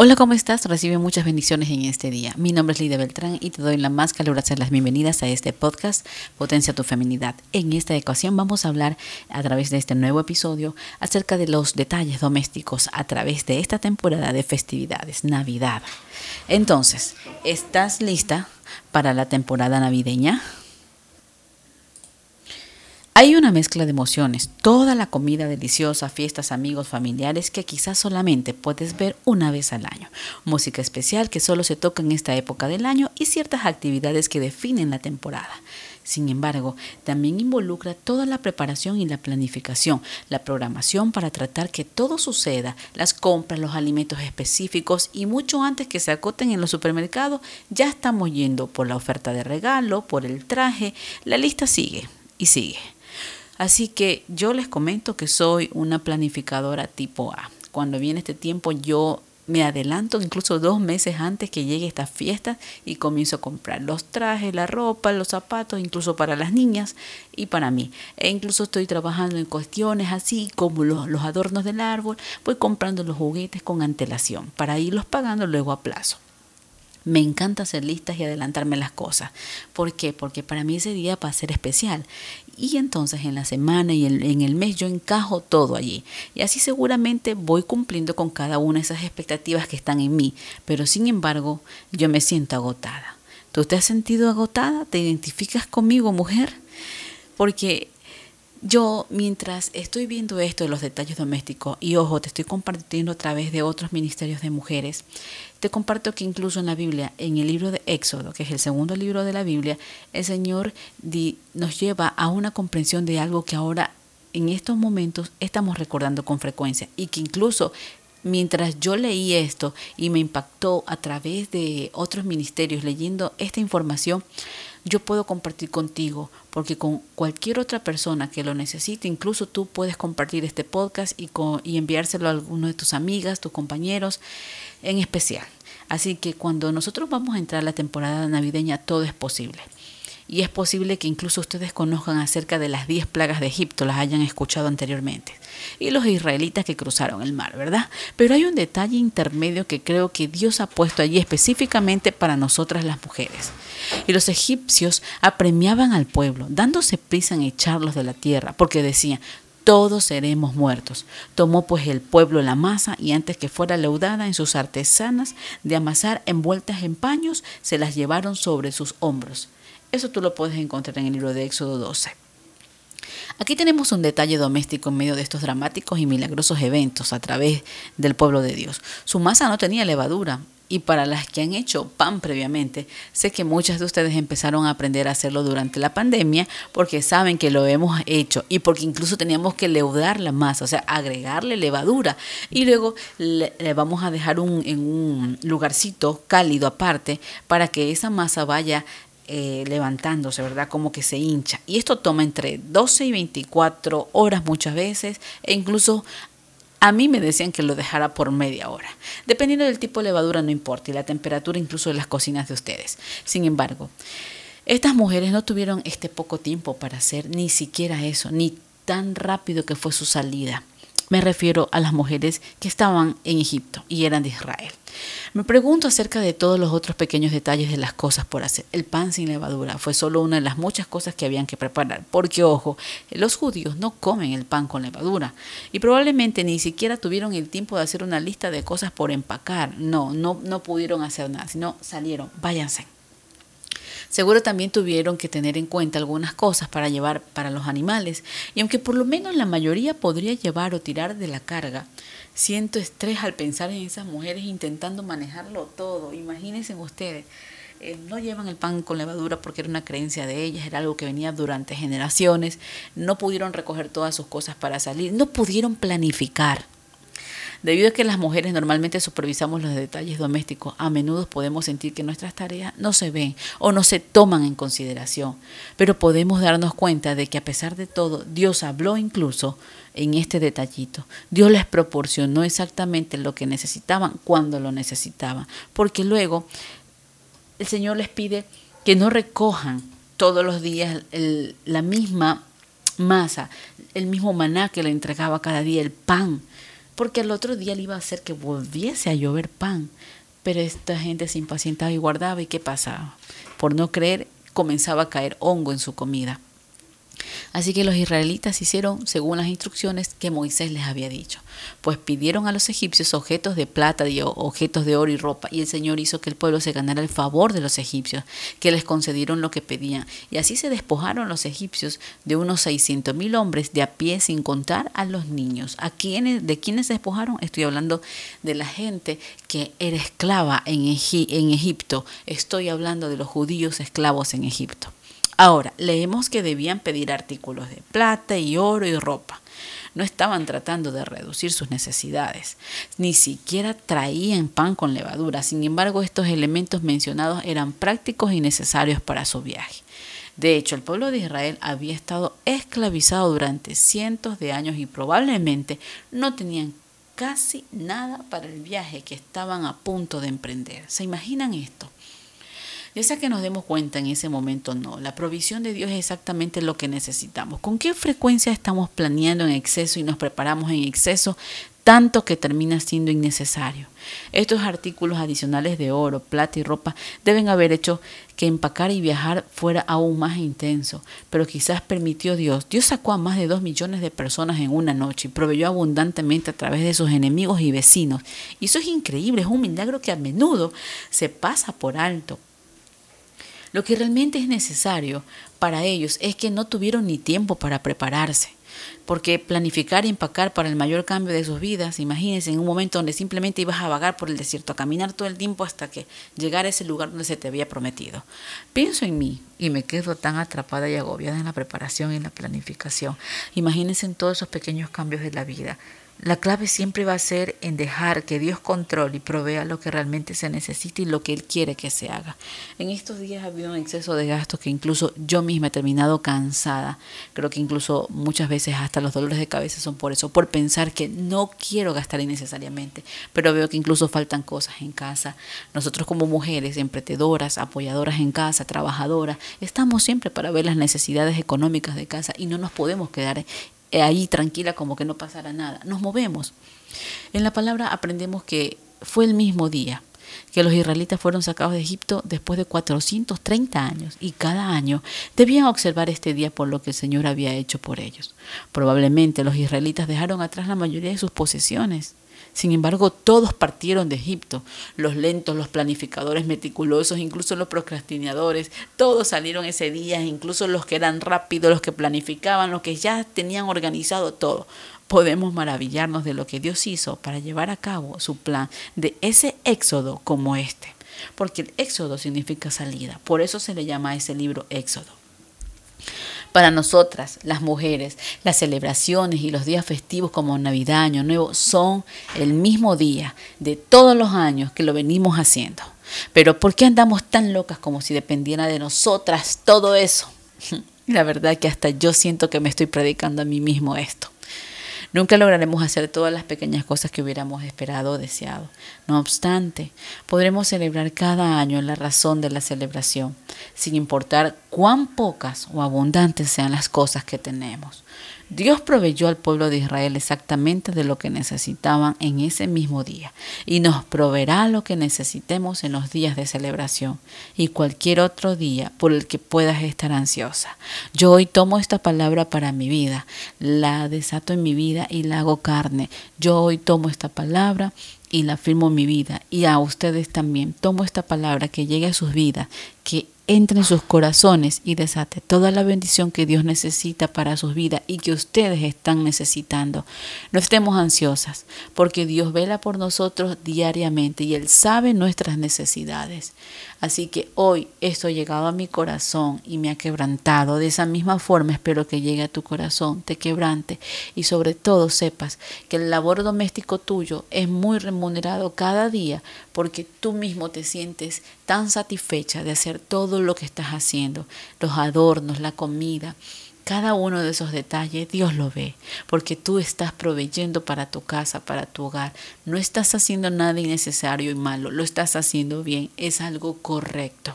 Hola, ¿cómo estás? Recibe muchas bendiciones en este día. Mi nombre es Lidia Beltrán y te doy la más calurosa de las bienvenidas a este podcast Potencia tu Feminidad. En esta ocasión vamos a hablar a través de este nuevo episodio acerca de los detalles domésticos a través de esta temporada de festividades, Navidad. Entonces, ¿estás lista para la temporada navideña? Hay una mezcla de emociones, toda la comida deliciosa, fiestas, amigos, familiares que quizás solamente puedes ver una vez al año, música especial que solo se toca en esta época del año y ciertas actividades que definen la temporada. Sin embargo, también involucra toda la preparación y la planificación, la programación para tratar que todo suceda, las compras, los alimentos específicos y mucho antes que se acoten en los supermercados, ya estamos yendo por la oferta de regalo, por el traje, la lista sigue y sigue. Así que yo les comento que soy una planificadora tipo A. Cuando viene este tiempo yo me adelanto incluso dos meses antes que llegue esta fiesta y comienzo a comprar los trajes, la ropa, los zapatos, incluso para las niñas y para mí. E incluso estoy trabajando en cuestiones así como los, los adornos del árbol, voy comprando los juguetes con antelación para irlos pagando luego a plazo. Me encanta hacer listas y adelantarme las cosas. ¿Por qué? Porque para mí ese día va a ser especial. Y entonces en la semana y en el mes yo encajo todo allí. Y así seguramente voy cumpliendo con cada una de esas expectativas que están en mí. Pero sin embargo, yo me siento agotada. ¿Tú te has sentido agotada? ¿Te identificas conmigo, mujer? Porque yo, mientras estoy viendo esto de los detalles domésticos, y ojo, te estoy compartiendo a través de otros ministerios de mujeres, te comparto que incluso en la Biblia, en el libro de Éxodo, que es el segundo libro de la Biblia, el Señor nos lleva a una comprensión de algo que ahora, en estos momentos, estamos recordando con frecuencia, y que incluso mientras yo leí esto y me impactó a través de otros ministerios leyendo esta información, yo puedo compartir contigo, porque con cualquier otra persona que lo necesite, incluso tú puedes compartir este podcast y, y enviárselo a alguno de tus amigas, tus compañeros en especial. Así que cuando nosotros vamos a entrar a la temporada navideña, todo es posible y es posible que incluso ustedes conozcan acerca de las 10 plagas de Egipto, las hayan escuchado anteriormente, y los israelitas que cruzaron el mar, ¿verdad? Pero hay un detalle intermedio que creo que Dios ha puesto allí específicamente para nosotras las mujeres. Y los egipcios apremiaban al pueblo, dándose prisa en echarlos de la tierra, porque decían, todos seremos muertos. Tomó pues el pueblo la masa y antes que fuera leudada en sus artesanas de amasar envueltas en paños, se las llevaron sobre sus hombros. Eso tú lo puedes encontrar en el libro de Éxodo 12. Aquí tenemos un detalle doméstico en medio de estos dramáticos y milagrosos eventos a través del pueblo de Dios. Su masa no tenía levadura y para las que han hecho pan previamente, sé que muchas de ustedes empezaron a aprender a hacerlo durante la pandemia porque saben que lo hemos hecho y porque incluso teníamos que leudar la masa, o sea, agregarle levadura y luego le, vamos a dejar un, en un lugarcito cálido aparte para que esa masa vaya eh, levantándose, ¿verdad? Como que se hincha. Y esto toma entre 12 y 24 horas muchas veces e incluso a mí me decían que lo dejara por media hora. Dependiendo del tipo de levadura no importa y la temperatura incluso de las cocinas de ustedes. Sin embargo, estas mujeres no tuvieron este poco tiempo para hacer ni siquiera eso, ni tan rápido que fue su salida. Me refiero a las mujeres que estaban en Egipto y eran de Israel. Me pregunto acerca de todos los otros pequeños detalles de las cosas por hacer. El pan sin levadura fue solo una de las muchas cosas que habían que preparar, porque ojo, los judíos no comen el pan con levadura y probablemente ni siquiera tuvieron el tiempo de hacer una lista de cosas por empacar. No, no, no pudieron hacer nada, sino salieron, váyanse. Seguro también tuvieron que tener en cuenta algunas cosas para llevar para los animales, y aunque por lo menos la mayoría podría llevar o tirar de la carga, siento estrés al pensar en esas mujeres intentando manejarlo todo. Imagínense ustedes. Eh, no llevan el pan con levadura porque era una creencia de ellas, era algo que venía durante generaciones, no pudieron recoger todas sus cosas para salir, no pudieron planificar. Debido a que las mujeres normalmente supervisamos los detalles domésticos, a menudo podemos sentir que nuestras tareas no se ven o no se toman en consideración, pero podemos darnos cuenta de que a pesar de todo, Dios habló incluso en este detallito. Dios les proporcionó exactamente lo que necesitaban cuando lo necesitaban, porque luego el Señor les pide que no recojan todos los días la misma masa, el mismo maná que le entregaba cada día, el pan, porque el otro día le iba a hacer que volviese a llover pan. Pero esta gente se impacientaba y guardaba y ¿qué pasaba? Por no creer, comenzaba a caer hongo en su comida. Así que los israelitas hicieron según las instrucciones que Moisés les había dicho, pues pidieron a los egipcios objetos de plata objetos de oro y ropa, y el Señor hizo que el pueblo se ganara el favor de los egipcios, que les concedieron lo que pedían, y así se despojaron los egipcios de unos seiscientos mil hombres de a pie sin contar a los niños. ¿A quiénes, ¿De quiénes se despojaron? Estoy hablando de la gente que era esclava en Egipto, estoy hablando de los judíos esclavos en Egipto. Ahora, leemos que debían pedir artículos de plata y oro y ropa. No estaban tratando de reducir sus necesidades, ni siquiera traían pan con levadura. Sin embargo, estos elementos mencionados eran prácticos y necesarios para su viaje. De hecho, el pueblo de Israel había estado esclavizado durante cientos de años y probablemente no tenían casi nada para el viaje que estaban a punto de emprender. ¿Se imaginan esto? Ya sea que nos demos cuenta en ese momento, no. La provisión de Dios es exactamente lo que necesitamos. ¿Con qué frecuencia estamos planeando en exceso y nos preparamos en exceso tanto que termina siendo innecesario. Estos artículos adicionales de oro, plata y ropa deben haber hecho que empacar y viajar fuera aún más intenso, pero quizás permitió Dios. Dios sacó a más de dos millones de personas en una noche y proveyó abundantemente a través de sus enemigos y vecinos. Y eso es increíble, es un milagro que a menudo se pasa por alto. Lo que realmente es necesario para ellos es que no tuvieron ni tiempo para prepararse. Porque planificar y empacar para el mayor cambio de sus vidas, imagínense en un momento donde simplemente ibas a vagar por el desierto, a caminar todo el tiempo hasta que llegara a ese lugar donde se te había prometido. Pienso en mí y me quedo tan atrapada y agobiada en la preparación y en la planificación. Imagínense en todos esos pequeños cambios de la vida. La clave siempre va a ser en dejar que Dios controle y provea lo que realmente se necesita y lo que Él quiere que se haga. En estos días ha habido un exceso de gastos que incluso yo misma he terminado cansada. Creo que incluso muchas veces hasta los dolores de cabeza son por eso, por pensar que no quiero gastar innecesariamente, pero veo que incluso faltan cosas en casa. Nosotros como mujeres, emprendedoras, apoyadoras en casa, trabajadoras, estamos siempre para ver las necesidades económicas de casa y no nos podemos quedar ahí tranquila como que no pasara nada. Nos movemos. En la palabra aprendemos que fue el mismo día que los israelitas fueron sacados de Egipto después de 430 años y cada año debían observar este día por lo que el Señor había hecho por ellos. Probablemente los israelitas dejaron atrás la mayoría de sus posesiones sin embargo, todos partieron de Egipto. Los lentos, los planificadores meticulosos, incluso los procrastinadores, todos salieron ese día, incluso los que eran rápidos, los que planificaban, los que ya tenían organizado todo. Podemos maravillarnos de lo que Dios hizo para llevar a cabo su plan de ese éxodo como este. Porque el éxodo significa salida. Por eso se le llama a ese libro éxodo. Para nosotras, las mujeres, las celebraciones y los días festivos como Navidad, Año Nuevo son el mismo día de todos los años que lo venimos haciendo. Pero ¿por qué andamos tan locas como si dependiera de nosotras todo eso? La verdad que hasta yo siento que me estoy predicando a mí mismo esto. Nunca lograremos hacer todas las pequeñas cosas que hubiéramos esperado o deseado. No obstante, podremos celebrar cada año la razón de la celebración, sin importar cuán pocas o abundantes sean las cosas que tenemos. Dios proveyó al pueblo de Israel exactamente de lo que necesitaban en ese mismo día y nos proveerá lo que necesitemos en los días de celebración y cualquier otro día por el que puedas estar ansiosa. Yo hoy tomo esta palabra para mi vida, la desato en mi vida y la hago carne. Yo hoy tomo esta palabra y la afirmo en mi vida y a ustedes también. Tomo esta palabra que llegue a sus vidas, que entre en sus corazones y desate toda la bendición que Dios necesita para sus vidas y que ustedes están necesitando. No estemos ansiosas, porque Dios vela por nosotros diariamente y Él sabe nuestras necesidades. Así que hoy esto ha llegado a mi corazón y me ha quebrantado. De esa misma forma espero que llegue a tu corazón, te quebrante y sobre todo sepas que el labor doméstico tuyo es muy remunerado cada día porque tú mismo te sientes tan satisfecha de hacer todo lo que estás haciendo, los adornos, la comida. Cada uno de esos detalles Dios lo ve, porque tú estás proveyendo para tu casa, para tu hogar. No estás haciendo nada innecesario y malo, lo estás haciendo bien, es algo correcto.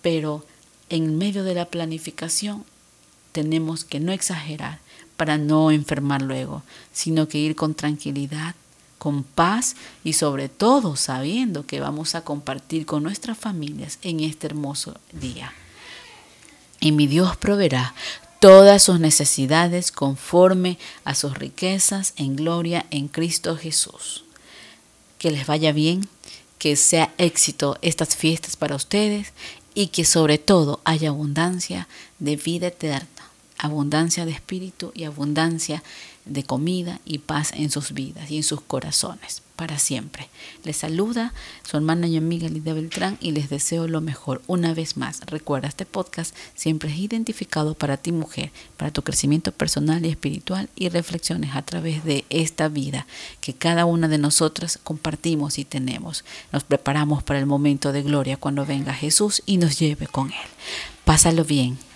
Pero en medio de la planificación tenemos que no exagerar para no enfermar luego, sino que ir con tranquilidad, con paz y sobre todo sabiendo que vamos a compartir con nuestras familias en este hermoso día. Y mi Dios proveerá todas sus necesidades conforme a sus riquezas en gloria en Cristo Jesús. Que les vaya bien, que sea éxito estas fiestas para ustedes y que sobre todo haya abundancia de vida eterna, abundancia de espíritu y abundancia de comida y paz en sus vidas y en sus corazones para siempre. Les saluda su hermana y amiga Lidia Beltrán y les deseo lo mejor. Una vez más, recuerda, este podcast siempre es identificado para ti mujer, para tu crecimiento personal y espiritual y reflexiones a través de esta vida que cada una de nosotras compartimos y tenemos. Nos preparamos para el momento de gloria cuando venga Jesús y nos lleve con Él. Pásalo bien.